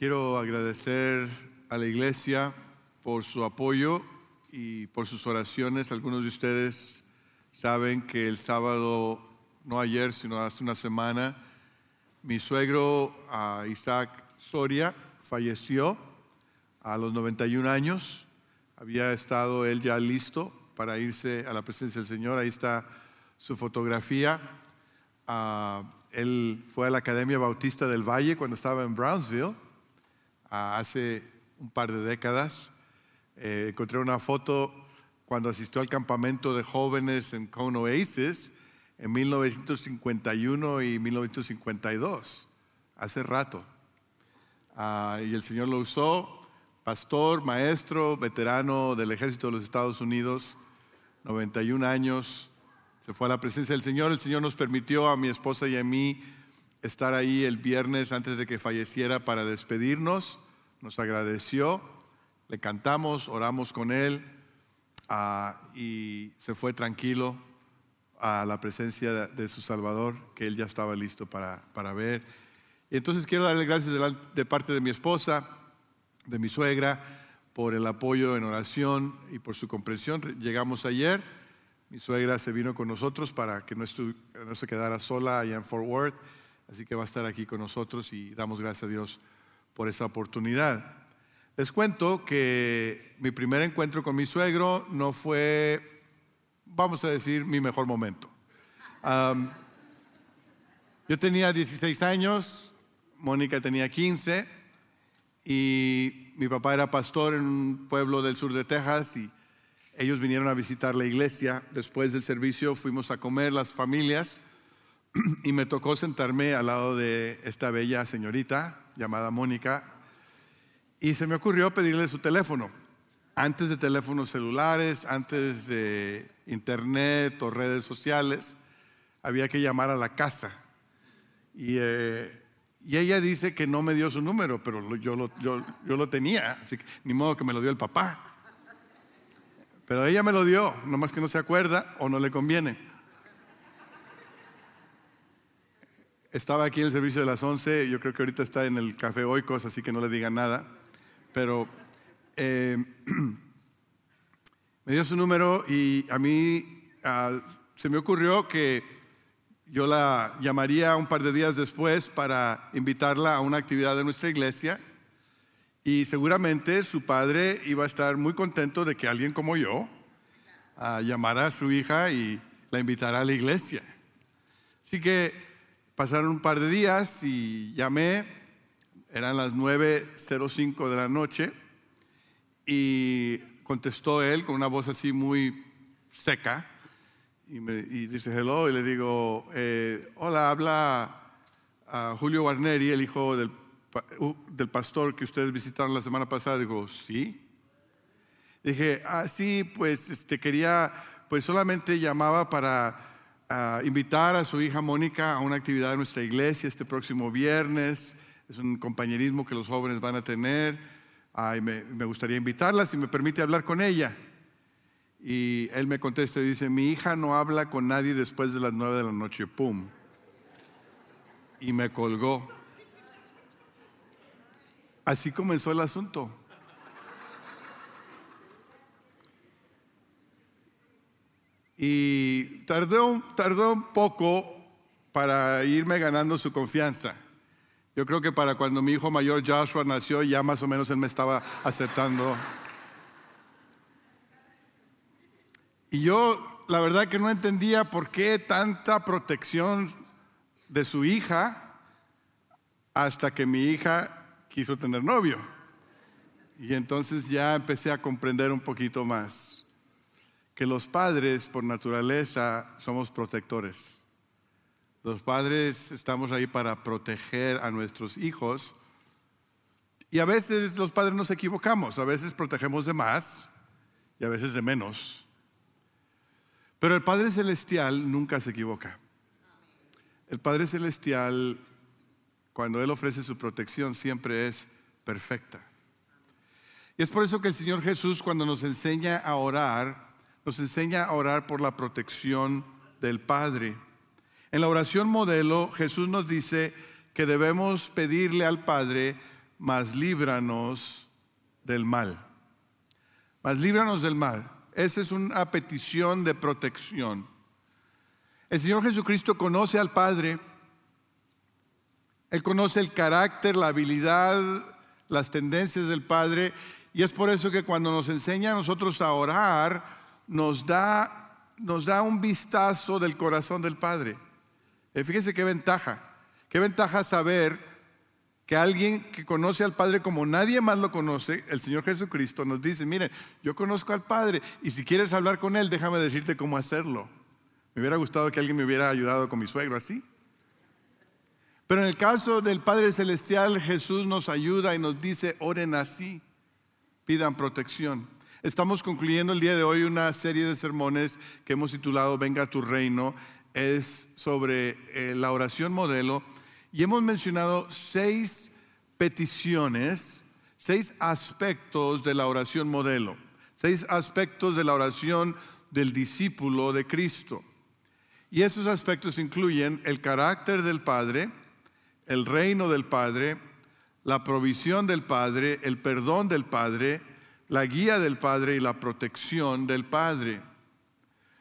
quiero agradecer a la iglesia por su apoyo y por sus oraciones. Algunos de ustedes saben que el sábado, no ayer, sino hace una semana, mi suegro Isaac Soria falleció a los 91 años. Había estado él ya listo para irse a la presencia del Señor. Ahí está su fotografía. Ah, él fue a la Academia Bautista del Valle cuando estaba en Brownsville hace un par de décadas. Eh, encontré una foto cuando asistió al campamento de jóvenes en Cone Oasis en 1951 y 1952, hace rato. Ah, y el Señor lo usó, pastor, maestro, veterano del ejército de los Estados Unidos, 91 años, se fue a la presencia del Señor. El Señor nos permitió a mi esposa y a mí estar ahí el viernes antes de que falleciera para despedirnos. Nos agradeció, le cantamos, oramos con él ah, y se fue tranquilo a la presencia de, su Salvador, que él ya estaba listo para, para ver. Y entonces quiero darle gracias de, parte de mi esposa, de mi suegra, por el apoyo en oración y por su comprensión. Llegamos ayer, mi suegra se vino con nosotros para que no, no se quedara sola allá en Fort Worth Así que va a estar aquí con nosotros y damos gracias a Dios por esa oportunidad. Les cuento que mi primer encuentro con mi suegro no fue, vamos a decir, mi mejor momento. yo tenía 16 años, Mónica tenía 15 y mi papá era pastor en un pueblo del sur de Texas y ellos vinieron a visitar la iglesia. Después del servicio fuimos a comer las familias y me tocó sentarme al lado de esta bella señorita llamada Mónica y se me ocurrió pedirle su teléfono. Antes de teléfonos celulares, antes de internet o redes sociales, había que llamar a la casa. Y, eh, ella dice que no me dio su número, pero yo lo, yo, yo lo tenía, así que ni modo que me lo dio el papá. Pero ella me lo dio, nomás que no se acuerda o no le conviene. Estaba aquí en el servicio de las 11, yo creo que ahorita está en el Café Oikos, así que no le digan nada. Pero eh, me dio su número y a mí ah, se me ocurrió que yo la llamaría un par de días después para invitarla a una actividad de nuestra iglesia y seguramente su padre iba a estar muy contento de que alguien como yo ah, llamara a su hija y la invitara a la iglesia. Así que Pasaron un par de días y llamé, eran las 9.05 de la noche y contestó él con una voz así muy seca y, me, dice hello y le digo, eh, hola, habla a Julio Guarneri, el hijo del, del pastor que ustedes visitaron la semana pasada. Digo, sí. Dije, ah, sí, pues este, quería, pues solamente llamaba para invitar a su hija Mónica a una actividad de nuestra iglesia este próximo viernes. Es un compañerismo que los jóvenes van a tener. me, me, gustaría invitarla, si me permite hablar con ella. Y él me contesta y dice, mi hija no habla con nadie después de las nueve de la noche. ¡Pum! Y me colgó. Así comenzó el asunto. Y tardó, un poco para irme ganando su confianza. Yo creo que para cuando mi hijo mayor Joshua nació, ya más o menos él me estaba aceptando. Y yo, la verdad que no entendía por qué tanta protección de su hija hasta que mi hija quiso tener novio. Y entonces ya empecé a comprender un poquito más que los padres por naturaleza somos protectores. Los padres estamos ahí para proteger a nuestros hijos. Y a veces los padres nos equivocamos, a veces protegemos de más y a veces de menos. Pero el Padre Celestial nunca se equivoca. El Padre Celestial, cuando Él ofrece su protección, siempre es perfecta. Y es por eso que el Señor Jesús, cuando nos enseña a orar, nos enseña a orar por la protección del Padre. En la oración modelo, Jesús nos dice que debemos pedirle al Padre mas líbranos del mal. Mas líbranos del mal. Esa es una petición de protección. El Señor Jesucristo conoce al Padre. Él conoce el carácter, la habilidad, las tendencias del Padre. Y es por eso que cuando nos enseña a nosotros a orar, nos da, nos da un vistazo del corazón del Padre. Eh, fíjese qué ventaja. Qué ventaja saber que alguien que conoce al Padre como nadie más lo conoce, el Señor Jesucristo, nos dice, miren, yo conozco al Padre y si quieres hablar con Él, déjame decirte cómo hacerlo. Me hubiera gustado que alguien me hubiera ayudado con mi suegro así. Pero en el caso del Padre Celestial, Jesús nos ayuda y nos dice, oren así, pidan protección. Estamos concluyendo el día de hoy una serie de sermones que hemos titulado Venga a tu reino. Es sobre eh, la oración modelo y hemos mencionado seis peticiones, seis aspectos de la oración modelo, seis aspectos de la oración del discípulo de Cristo. Y esos aspectos incluyen el carácter del Padre, el reino del Padre, la provisión del Padre, el perdón del Padre, la guía del Padre y la protección del Padre.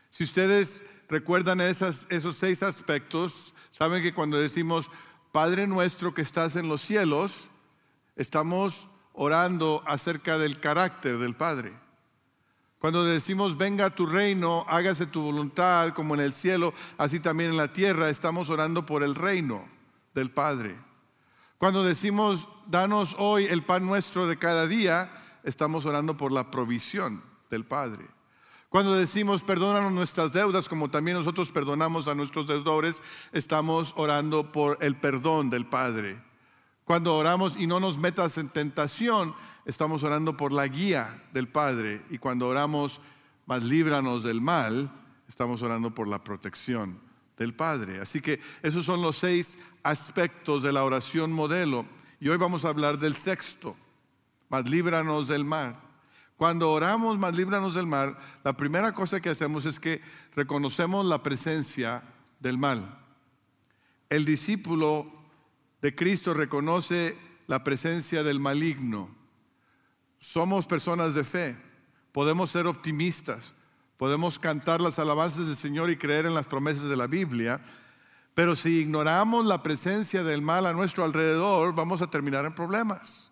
Si ustedes recuerdan esos seis aspectos, saben que cuando decimos Padre nuestro que estás en los cielos, estamos orando acerca del carácter del Padre. Cuando decimos, venga a tu reino, hágase tu voluntad como en el cielo, así también en la tierra, estamos orando por el reino del Padre. Cuando decimos, danos hoy el pan nuestro de cada día, estamos orando por la provisión del Padre. Cuando decimos perdónanos nuestras deudas como también nosotros perdonamos a nuestros deudores, estamos orando por el perdón del Padre. Cuando oramos y no nos metas en tentación, estamos orando por la guía del Padre. Y cuando oramos, más líbranos del mal, estamos orando por la protección del Padre. Así que esos son los seis aspectos de la oración modelo. Y hoy vamos a hablar del sexto, más líbranos del mal. Cuando oramos, más líbranos del mal, la primera cosa que hacemos es que reconocemos la presencia del mal. El discípulo de Cristo reconoce la presencia del maligno. Somos personas de fe, podemos ser optimistas, podemos cantar las alabanzas del Señor y creer en las promesas de la Biblia, pero si ignoramos la presencia del mal a nuestro alrededor, vamos a terminar en problemas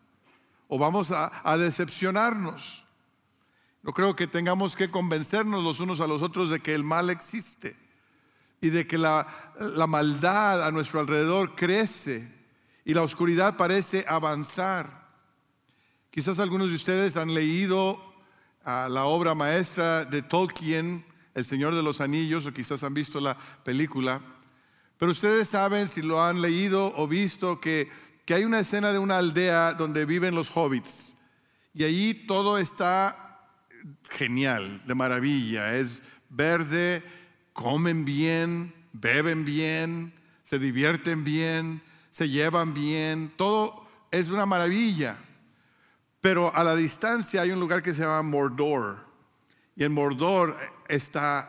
o vamos a, decepcionarnos. No creo que tengamos que convencernos los unos a los otros de que el mal existe y de que la, maldad a nuestro alrededor crece y la oscuridad parece avanzar. Quizás algunos de ustedes han leído la obra maestra de Tolkien, El Señor de los Anillos, o quizás han visto la película. Pero ustedes saben, si lo han leído o visto, que, que hay una escena de una aldea donde viven los hobbits. Y allí todo está genial, de maravilla. Es verde, comen bien, beben bien, se divierten bien, se llevan bien, todo es una maravilla. Pero a la distancia hay un lugar que se llama Mordor. Y en Mordor está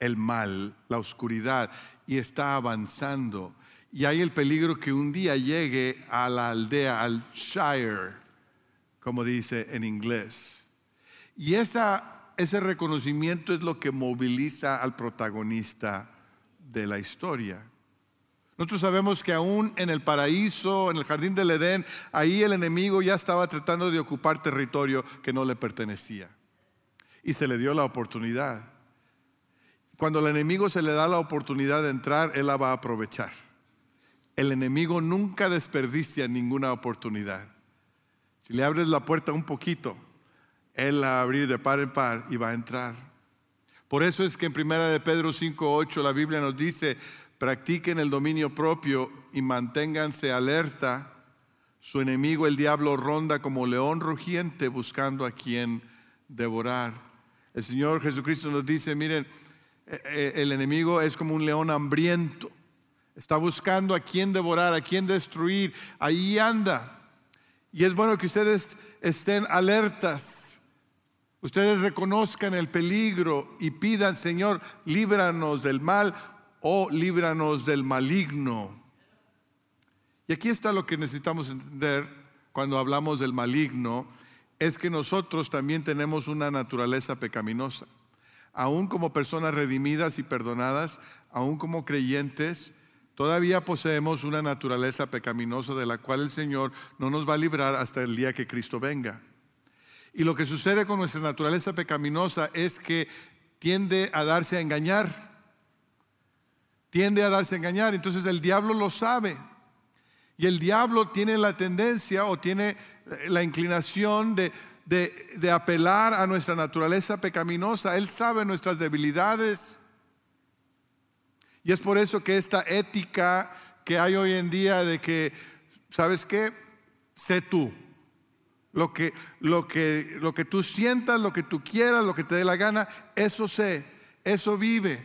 el mal, la oscuridad, y está avanzando. Y hay el peligro que un día llegue a la aldea, al Shire, como dice en inglés. Y ese reconocimiento es lo que moviliza al protagonista de la historia. Nosotros sabemos que aún en el paraíso, en el jardín del Edén, ahí el enemigo ya estaba tratando de ocupar territorio que no le pertenecía. Y se le dio la oportunidad. Cuando al enemigo se le da la oportunidad de entrar, él la va a aprovechar. El enemigo nunca desperdicia ninguna oportunidad. Si le abres la puerta un poquito, él la va a abrir de par en par y va a entrar. Por eso es que en primera de Pedro 5:8 la Biblia nos dice, practiquen el dominio propio y manténganse alerta. Su enemigo el diablo ronda como león rugiente buscando a quien devorar. El Señor Jesucristo nos dice, miren, eh, eh, el enemigo es como un león hambriento. Está buscando a quien devorar, a quien destruir. Ahí anda. Y es bueno que ustedes estén alertas ustedes reconozcan el peligro y pidan, Señor, líbranos del mal o líbranos del maligno. Y aquí está lo que necesitamos entender cuando hablamos del maligno es que nosotros también tenemos una naturaleza pecaminosa. Aún como personas redimidas y perdonadas, aún como creyentes, todavía poseemos una naturaleza pecaminosa de la cual el Señor no nos va a librar hasta el día que Cristo venga. Y lo que sucede con nuestra naturaleza pecaminosa es que tiende a darse a engañar. Tiende a darse a engañar. Entonces el diablo lo sabe. Y el diablo tiene la tendencia o tiene la inclinación de, de, apelar a nuestra naturaleza pecaminosa. Él sabe nuestras debilidades. Y es por eso que esta ética que hay hoy en día de que, ¿sabes qué? Sé tú. Lo que, lo, que, lo que tú sientas, lo que tú quieras, lo que te dé la gana, eso sé, eso vive.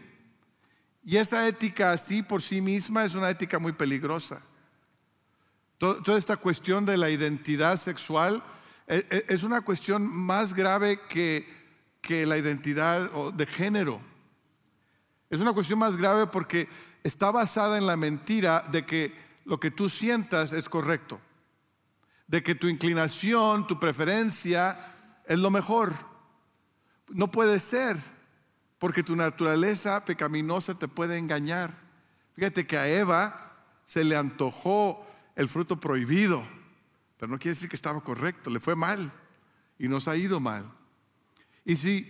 Y esa ética así por sí misma es una ética muy peligrosa. Toda esta cuestión de la identidad sexual e, e, es una cuestión más grave que, que la identidad de género. Es una cuestión más grave porque está basada en la mentira de que lo que tú sientas es correcto, de que tu inclinación, tu preferencia es lo mejor. No puede ser, porque tu naturaleza pecaminosa te puede engañar. Fíjate que a Eva se le antojó el fruto prohibido, pero no quiere decir que estaba correcto, le fue mal y nos ha ido mal. Y si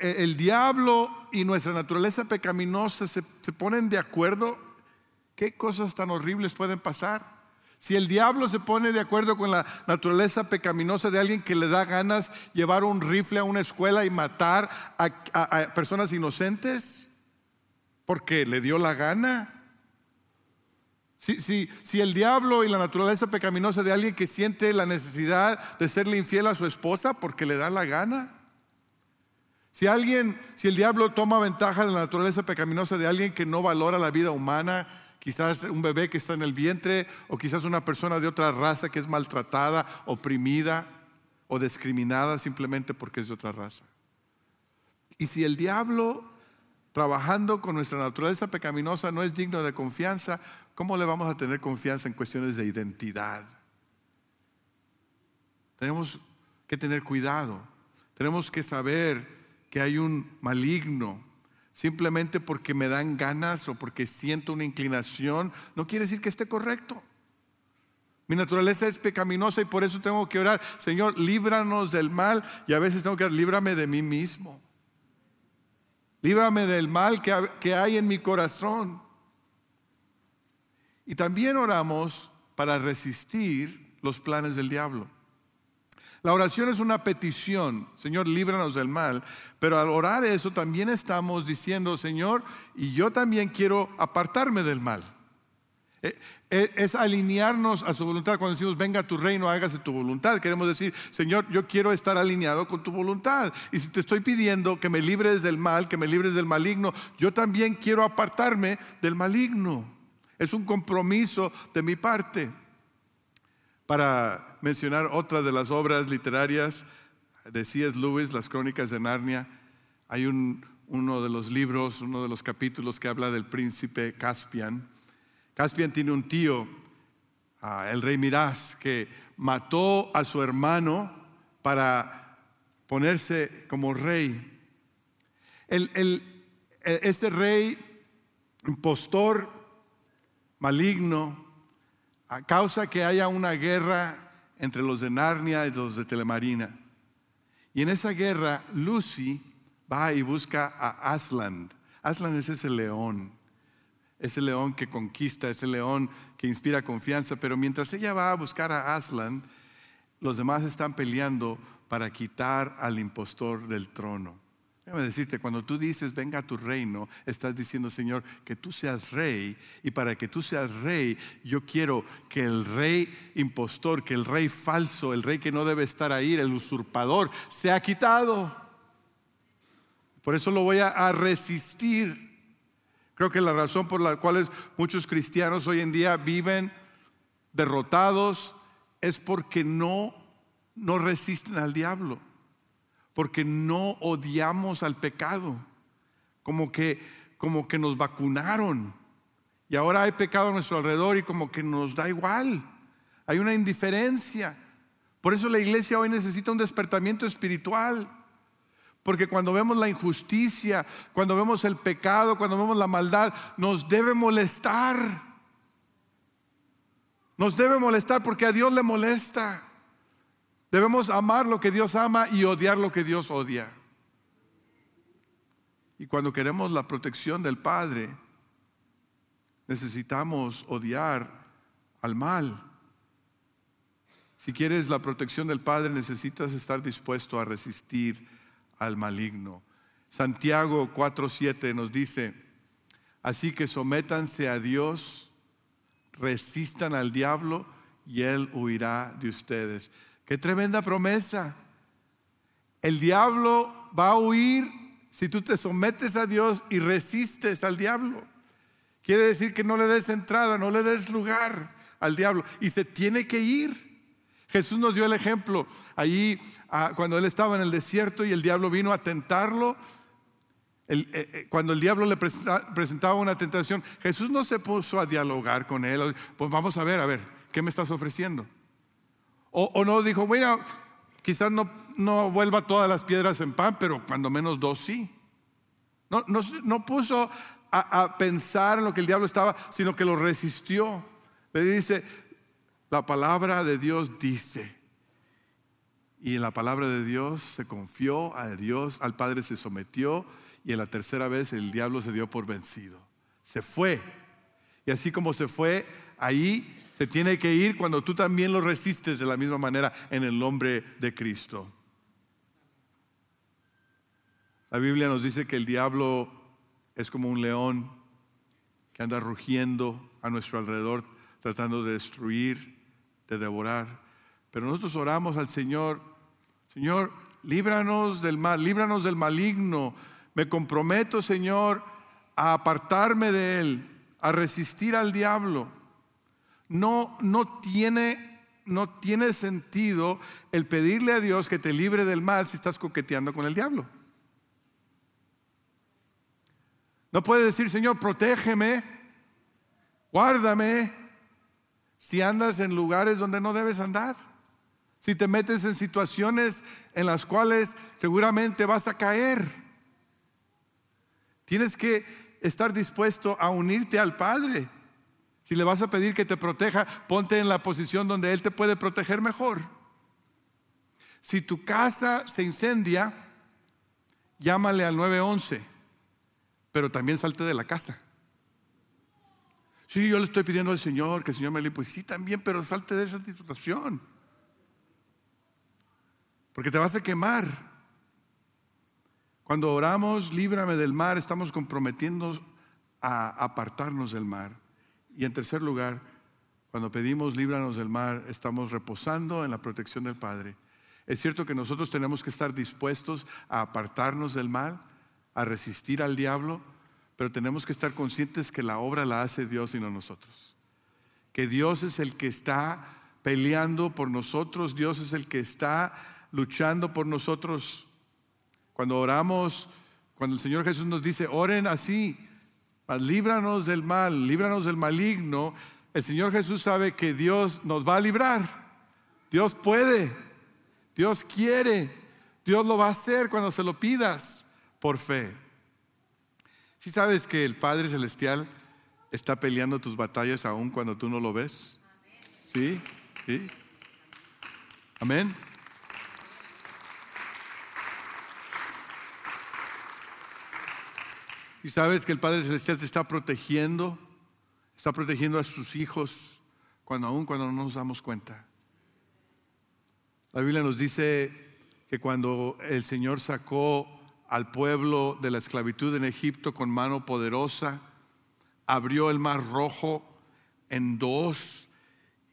el diablo y nuestra naturaleza pecaminosa se, ponen de acuerdo, ¿qué cosas tan horribles pueden pasar? Si el diablo se pone de acuerdo con la naturaleza pecaminosa de alguien que le da ganas llevar un rifle a una escuela y matar a, personas inocentes, porque le dio la gana, si, si, el diablo y la naturaleza pecaminosa de alguien que siente la necesidad de serle infiel a su esposa porque le da la gana. Si alguien, si el diablo toma ventaja de la naturaleza pecaminosa de alguien que no valora la vida humana, quizás un bebé que está en el vientre o quizás una persona de otra raza que es maltratada, oprimida o discriminada simplemente porque es de otra raza. Y si el diablo trabajando con nuestra naturaleza pecaminosa no es digno de confianza, ¿cómo le vamos a tener confianza en cuestiones de identidad? Tenemos que tener cuidado. Tenemos que saber que hay un maligno. Simplemente porque me dan ganas o porque siento una inclinación, no quiere decir que esté correcto. Mi naturaleza es pecaminosa y por eso tengo que orar, Señor, líbranos del mal y a veces tengo que orar, líbrame de mí mismo. Líbrame del mal que hay en mi corazón. Y también oramos para resistir los planes del diablo. La oración es una petición, Señor, líbranos del mal, pero al orar eso también estamos diciendo, Señor, y yo también quiero apartarme del mal. Eh, eh, es alinearnos a su voluntad. Cuando decimos, venga tu reino, hágase tu voluntad. Queremos decir, Señor, yo quiero estar alineado con tu voluntad. Y si te estoy pidiendo que me libres del mal, que me libres del maligno, yo también quiero apartarme del maligno. Es un compromiso de mi parte. Para mencionar otra de las obras literarias de. Lewis, Las Crónicas de Narnia, hay uno de los libros, uno de los capítulos que habla del príncipe Caspian. Caspian tiene un tío, ah, el rey Miraz, que mató a su hermano para ponerse como rey. este rey impostor maligno causa que haya una guerra entre los de Narnia y los de Telemarina. Y en esa guerra, Lucy va y busca a Aslan. Aslan es ese león, ese león que conquista, ese león que inspira confianza. Pero mientras ella va a buscar a Aslan, los demás están peleando para quitar al impostor del trono. Déjame decirte, cuando tú dices, venga a tu reino, estás diciendo, Señor, que tú seas rey. Y para que tú seas rey, yo quiero que el rey impostor, que el rey falso, el rey que no debe estar ahí, el usurpador, sea quitado. Por eso lo voy a, resistir. Creo que la razón por la cual muchos cristianos hoy en día viven derrotados es porque no, no resisten al diablo porque no odiamos al pecado, como que, como que nos vacunaron. Y ahora hay pecado a nuestro alrededor y como que nos da igual. hay una indiferencia. Por eso la iglesia hoy necesita un despertamiento espiritual. Porque cuando vemos la injusticia, cuando vemos el pecado, cuando vemos la maldad, nos debe molestar. Nos debe molestar porque a Dios le molesta. Debemos amar lo que Dios ama y odiar lo que Dios odia. Y cuando queremos la protección del Padre, necesitamos odiar al mal. Si quieres la protección del Padre, necesitas estar dispuesto a resistir al maligno. Santiago 4:7 nos dice, así que sométanse a Dios, resistan al diablo y él huirá de ustedes. Qué tremenda promesa. El diablo va a huir si tú te sometes a Dios y resistes al diablo. Quiere decir que no le des entrada, no le des lugar al diablo y se tiene que ir. Jesús nos dio el ejemplo allí ah, cuando él estaba en el desierto y el diablo vino a tentarlo. Eh, eh, cuando el diablo le presentaba una tentación, Jesús no se puso a dialogar con él. Pues vamos a ver, a ver, ¿qué me estás ofreciendo? O, no dijo, mira, quizás no, no vuelva todas las piedras en pan, pero cuando menos dos sí. No, no, puso a, a, pensar en lo que el diablo estaba, sino que lo resistió. Le dice, la palabra de Dios dice. Y en la palabra de Dios se confió a Dios, al Padre se sometió y en la tercera vez el diablo se dio por vencido. Se fue. Y así como se fue, ahí se tiene que ir cuando tú también lo resistes de la misma manera en el nombre de Cristo. La Biblia nos dice que el diablo es como un león que anda rugiendo a nuestro alrededor tratando de destruir de devorar. Pero nosotros oramos al Señor, Señor, líbranos del mal, líbranos del maligno. Me comprometo, Señor, a apartarme de él, a resistir al diablo. No, no tiene, no tiene sentido el pedirle a Dios que te libre del mal si estás coqueteando con el diablo. No puedes decir, Señor, protégeme, guárdame, si andas en lugares donde no debes andar, si te metes en situaciones en las cuales seguramente vas a caer. Tienes que estar dispuesto a unirte al Padre. Si le vas a pedir que te proteja, ponte en la posición donde Él te puede proteger mejor. Si tu casa se incendia, llámale al 911, pero también salte de la casa. Sí, yo le estoy pidiendo al Señor que el Señor me libre. Pues sí, también, pero salte de esa situación. Porque te vas a quemar. Cuando oramos, líbrame del mar, estamos comprometiendo a apartarnos del mar. Y en tercer lugar, cuando pedimos líbranos del mar, estamos reposando en la protección del Padre. Es cierto que nosotros tenemos que estar dispuestos a apartarnos del mal, a resistir al diablo, pero tenemos que estar conscientes que la obra la hace Dios y no nosotros. Que Dios es el que está peleando por nosotros, Dios es el que está luchando por nosotros. Cuando oramos, cuando el Señor Jesús nos dice, oren así, líbranos del mal, líbranos del maligno, el Señor Jesús sabe que Dios nos va a librar. Dios puede, Dios quiere, Dios lo va a hacer cuando se lo pidas por fe. Si sabes que el Padre Celestial está peleando tus batallas aún cuando tú no lo ves? ¿Sí? ¿Sí? Amén. Y sabes que el Padre Celestial te está protegiendo, está protegiendo a sus hijos cuando aún cuando no nos damos cuenta. La Biblia nos dice que cuando el Señor sacó al pueblo de la esclavitud en Egipto con mano poderosa, abrió el mar rojo en dos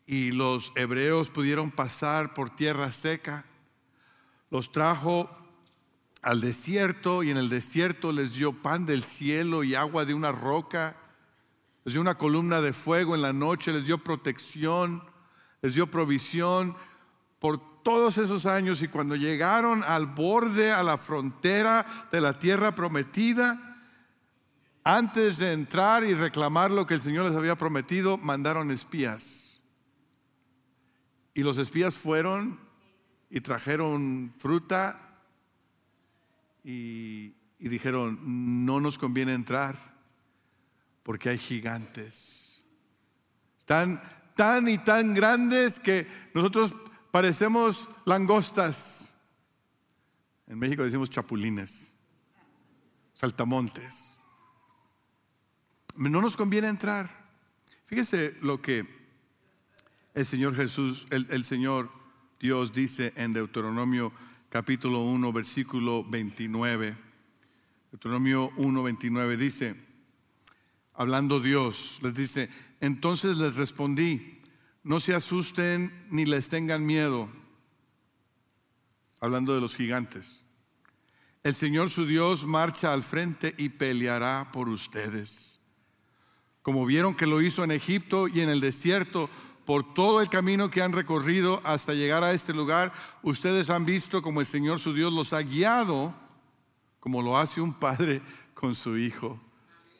y los hebreos pudieron pasar por tierra seca. Los trajo al desierto y en el desierto les dio pan del cielo y agua de una roca. Les dio una columna de fuego en la noche, les dio protección, les dio provisión por todos esos años y cuando llegaron al borde, a la frontera de la tierra prometida, antes de entrar y reclamar lo que el Señor les había prometido, mandaron espías. Y los espías fueron y trajeron fruta y, dijeron, no nos conviene entrar porque hay gigantes. Tan, tan y tan grandes que nosotros parecemos langostas. En México decimos chapulines, saltamontes. No nos conviene entrar. Fíjese lo que el Señor Jesús, el, el Señor Dios dice en Deuteronomio capítulo 1, versículo 29. Deuteronomio 1, 29 dice, hablando Dios, les dice, entonces les respondí, no se asusten ni les tengan miedo, hablando de los gigantes. El Señor su Dios marcha al frente y peleará por ustedes. Como vieron que lo hizo en Egipto y en el desierto, por todo el camino que han recorrido hasta llegar a este lugar, ustedes han visto como el Señor su Dios los ha guiado, como lo hace un padre con su hijo.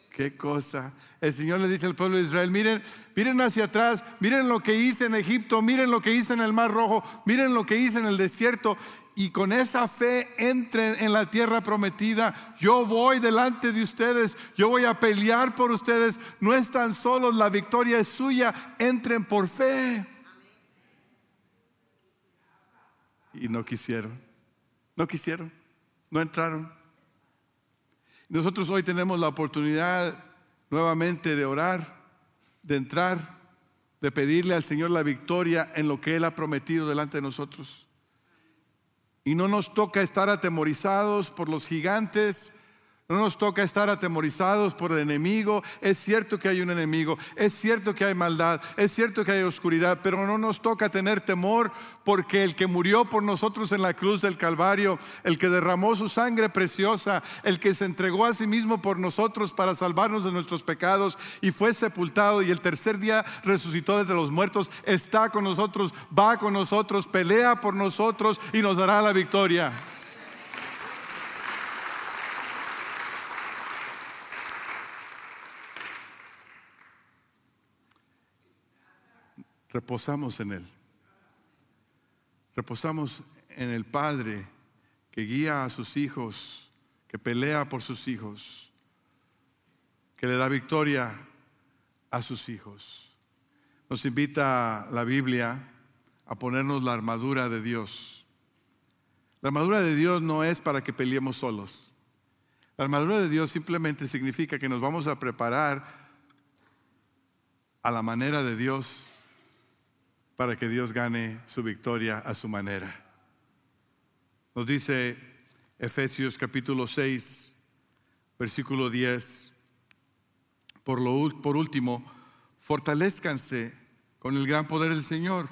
Qué cosa. El Señor le dice al pueblo de Israel, miren, miren hacia atrás, miren lo que hice en Egipto, miren lo que hice en el Mar Rojo, miren lo que hice en el desierto y con esa fe entren en la tierra prometida. Yo voy delante de ustedes, yo voy a pelear por ustedes. No están solos, la victoria es suya. Entren por fe. Y no quisieron, no quisieron, no entraron. Nosotros hoy tenemos la oportunidad nuevamente de orar, de entrar, de pedirle al Señor la victoria en lo que Él ha prometido delante de nosotros. Y no nos toca estar atemorizados por los gigantes, no nos toca estar atemorizados por el enemigo. Es cierto que hay un enemigo, es cierto que hay maldad, es cierto que hay oscuridad, pero no nos toca tener temor porque el que murió por nosotros en la cruz del Calvario, el que derramó su sangre preciosa, el que se entregó a sí mismo por nosotros para salvarnos de nuestros pecados y fue sepultado y el tercer día resucitó desde los muertos, está con nosotros, va con nosotros, pelea por nosotros y nos dará la victoria. Reposamos en Él. Reposamos en el Padre que guía a sus hijos, que pelea por sus hijos, que le da victoria a sus hijos. Nos invita la Biblia a ponernos la armadura de Dios. La armadura de Dios no es para que peleemos solos. La armadura de Dios simplemente significa que nos vamos a preparar a la manera de Dios para que Dios gane su victoria a su manera. Nos dice Efesios capítulo 6, versículo 10, por, lo, por último, fortalezcanse con el gran poder del Señor.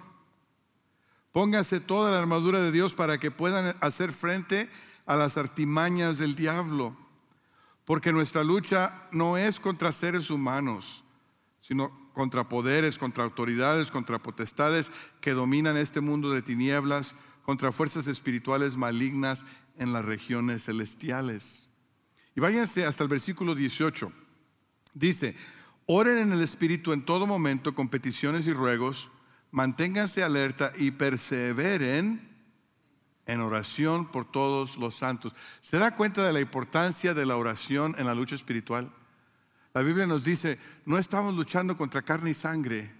Pónganse toda la armadura de Dios para que puedan hacer frente a las artimañas del diablo. Porque nuestra lucha no es contra seres humanos, sino contra poderes, contra autoridades, contra potestades que dominan este mundo de tinieblas, contra fuerzas espirituales malignas en las regiones celestiales. Y váyanse hasta el versículo 18. Dice, oren en el Espíritu en todo momento con peticiones y ruegos, manténganse alerta y perseveren en oración por todos los santos. ¿Se da cuenta de la importancia de la oración en la lucha espiritual? La Biblia nos dice, no estamos luchando contra carne y sangre.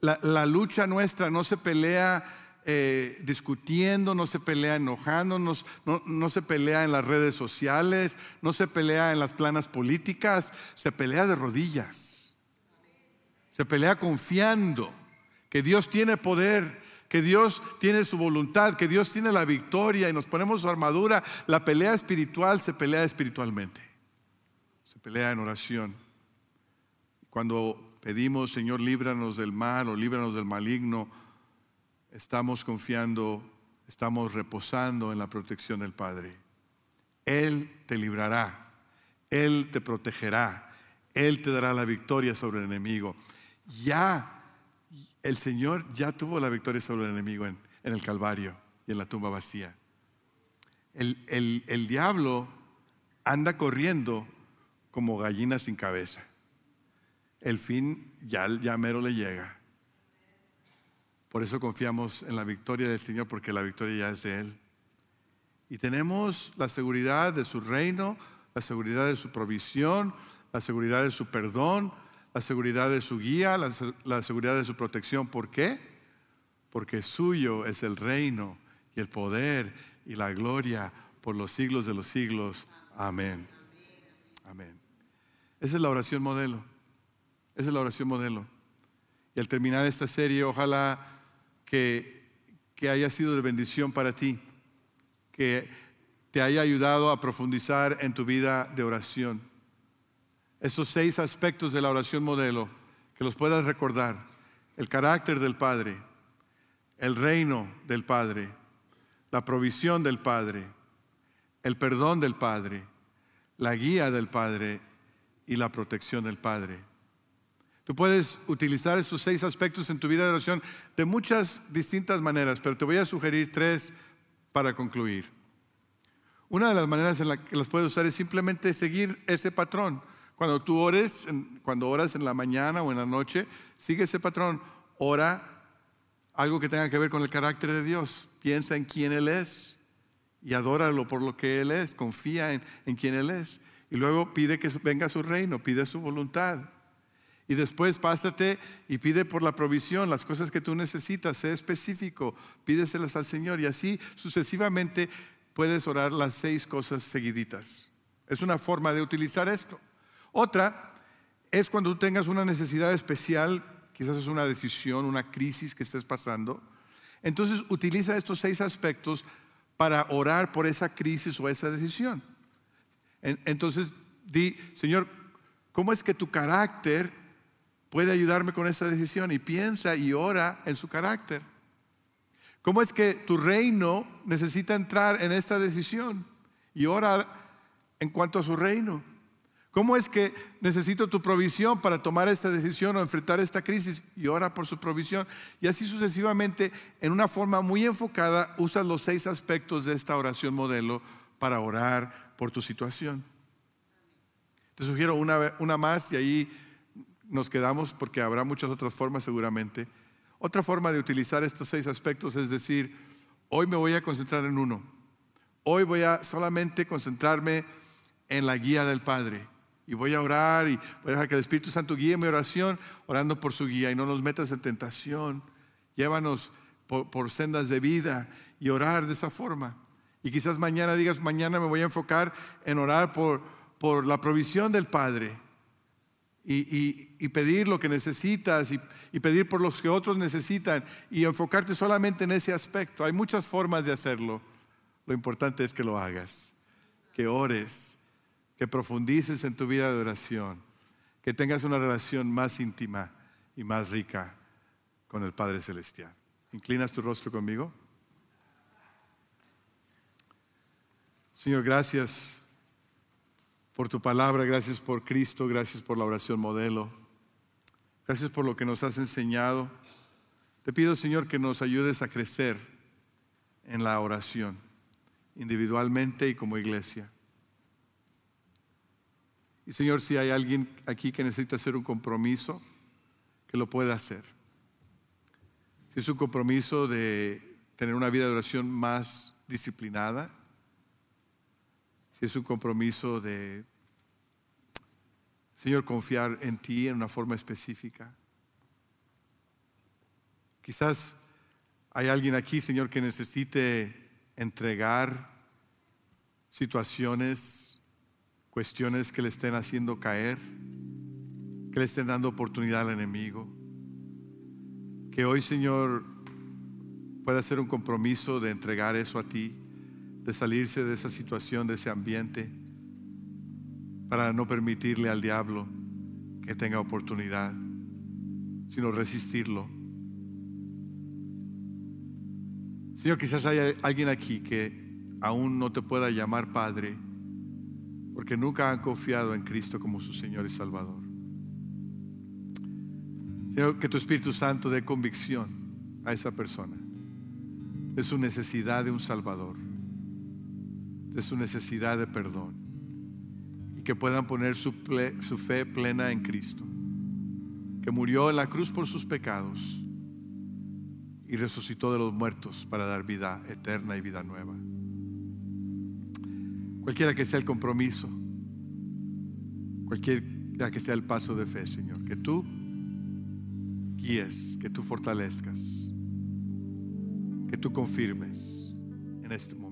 La, lucha nuestra no se pelea eh, discutiendo, no se pelea enojándonos, no, no se pelea en las redes sociales, no se pelea en las planas políticas, se pelea de rodillas. Se pelea confiando que Dios tiene poder, que Dios tiene su voluntad, que Dios tiene la victoria y nos ponemos su armadura. La pelea espiritual se pelea espiritualmente pelea en oración. Cuando pedimos, Señor, líbranos del mal o líbranos del maligno, estamos confiando, estamos reposando en la protección del Padre. Él te librará, Él te protegerá, Él te dará la victoria sobre el enemigo. Ya, el Señor ya tuvo la victoria sobre el enemigo en, el Calvario y en la tumba vacía. El, el, el diablo anda corriendo como gallina sin cabeza. El fin ya, ya mero le llega. Por eso confiamos en la victoria del Señor, porque la victoria ya es de Él. Y tenemos la seguridad de su reino, la seguridad de su provisión, la seguridad de su perdón, la seguridad de su guía, la, seguridad de su protección. ¿Por qué? Porque suyo es el reino y el poder y la gloria por los siglos de los siglos. Amén. Amén. Esa es la oración modelo. Esa es la oración modelo. Y al terminar esta serie, ojalá que, que haya sido de bendición para ti que te haya ayudado a profundizar en tu vida de oración. Esos seis aspectos de la oración modelo, que los puedas recordar. El carácter del Padre, el reino del Padre, la provisión del Padre, el perdón del Padre, la guía del Padre y la protección del Padre. Tú puedes utilizar esos seis aspectos en tu vida de oración de muchas distintas maneras, pero te voy a sugerir tres para concluir. Una de las maneras en las que las puedes usar es simplemente seguir ese patrón. Cuando tú ores, cuando oras en la mañana o en la noche, sigue ese patrón. Ora algo que tenga que ver con el carácter de Dios. Piensa en quién Él es y adóralo por lo que Él es. Confía en, en quién Él es. Y luego pide que venga su reino, pide su voluntad. Y después pásate y pide por la provisión, las cosas que tú necesitas, sé específico, pídeselas al Señor y así sucesivamente puedes orar las seis cosas seguiditas. Es una forma de utilizar esto. Otra es cuando tú tengas una necesidad especial, quizás es una decisión, una crisis que estés pasando. Entonces utiliza estos seis aspectos para orar por esa crisis o esa decisión. Entonces di, Señor, ¿cómo es que tu carácter puede ayudarme con esta decisión y piensa y ora en su carácter. ¿Cómo es que tu reino necesita entrar en esta decisión y ora en cuanto a su reino? ¿Cómo es que necesito tu provisión para tomar esta decisión o enfrentar esta crisis y ora por su provisión? Y así sucesivamente, en una forma muy enfocada, usas los seis aspectos de esta oración modelo para orar por tu situación. Te sugiero una, una más y ahí nos quedamos porque habrá muchas otras formas seguramente. Otra forma de utilizar estos seis aspectos es decir, hoy me voy a concentrar en uno. Hoy voy a solamente concentrarme en la guía del Padre. Y voy a orar y voy a dejar que el Espíritu Santo guíe mi oración, orando por su guía y no nos metas en tentación. Llévanos por, por sendas de vida y orar de esa forma. Y quizás mañana digas, mañana me voy a enfocar en orar por, por la provisión del Padre y, pedir lo que necesitas y, y, pedir por los que otros necesitan y enfocarte solamente en ese aspecto. Hay muchas formas de hacerlo. Lo importante es que lo hagas, que ores, que profundices en tu vida de oración, que tengas una relación más íntima y más rica con el Padre Celestial. ¿Inclinas tu rostro conmigo? Señor, gracias por tu palabra, gracias por Cristo, gracias por la oración modelo, gracias por lo que nos has enseñado. Te pido, Señor, que nos ayudes a crecer en la oración, individualmente y como iglesia. Y Señor, si hay alguien aquí que necesita hacer un compromiso, que lo pueda hacer. Si es un compromiso de tener una vida de oración más disciplinada, si es un compromiso de, Señor, confiar en ti en una forma específica. Quizás hay alguien aquí, Señor, que necesite entregar situaciones, cuestiones que le estén haciendo caer, que le estén dando oportunidad al enemigo. Que hoy, Señor, pueda hacer un compromiso de entregar eso a ti de salirse de esa situación, de ese ambiente, para no permitirle al diablo que tenga oportunidad, sino resistirlo. Señor, quizás haya alguien aquí que aún no te pueda llamar Padre, porque nunca han confiado en Cristo como su Señor y Salvador. Señor, que tu Espíritu Santo dé convicción a esa persona de su necesidad de un Salvador de su necesidad de perdón y que puedan poner su, fe plena en Cristo, que murió en la cruz por sus pecados y resucitó de los muertos para dar vida eterna y vida nueva. Cualquiera que sea el compromiso, cualquiera que sea el paso de fe, Señor, que tú guíes, que tú fortalezcas, que tú confirmes en este momento.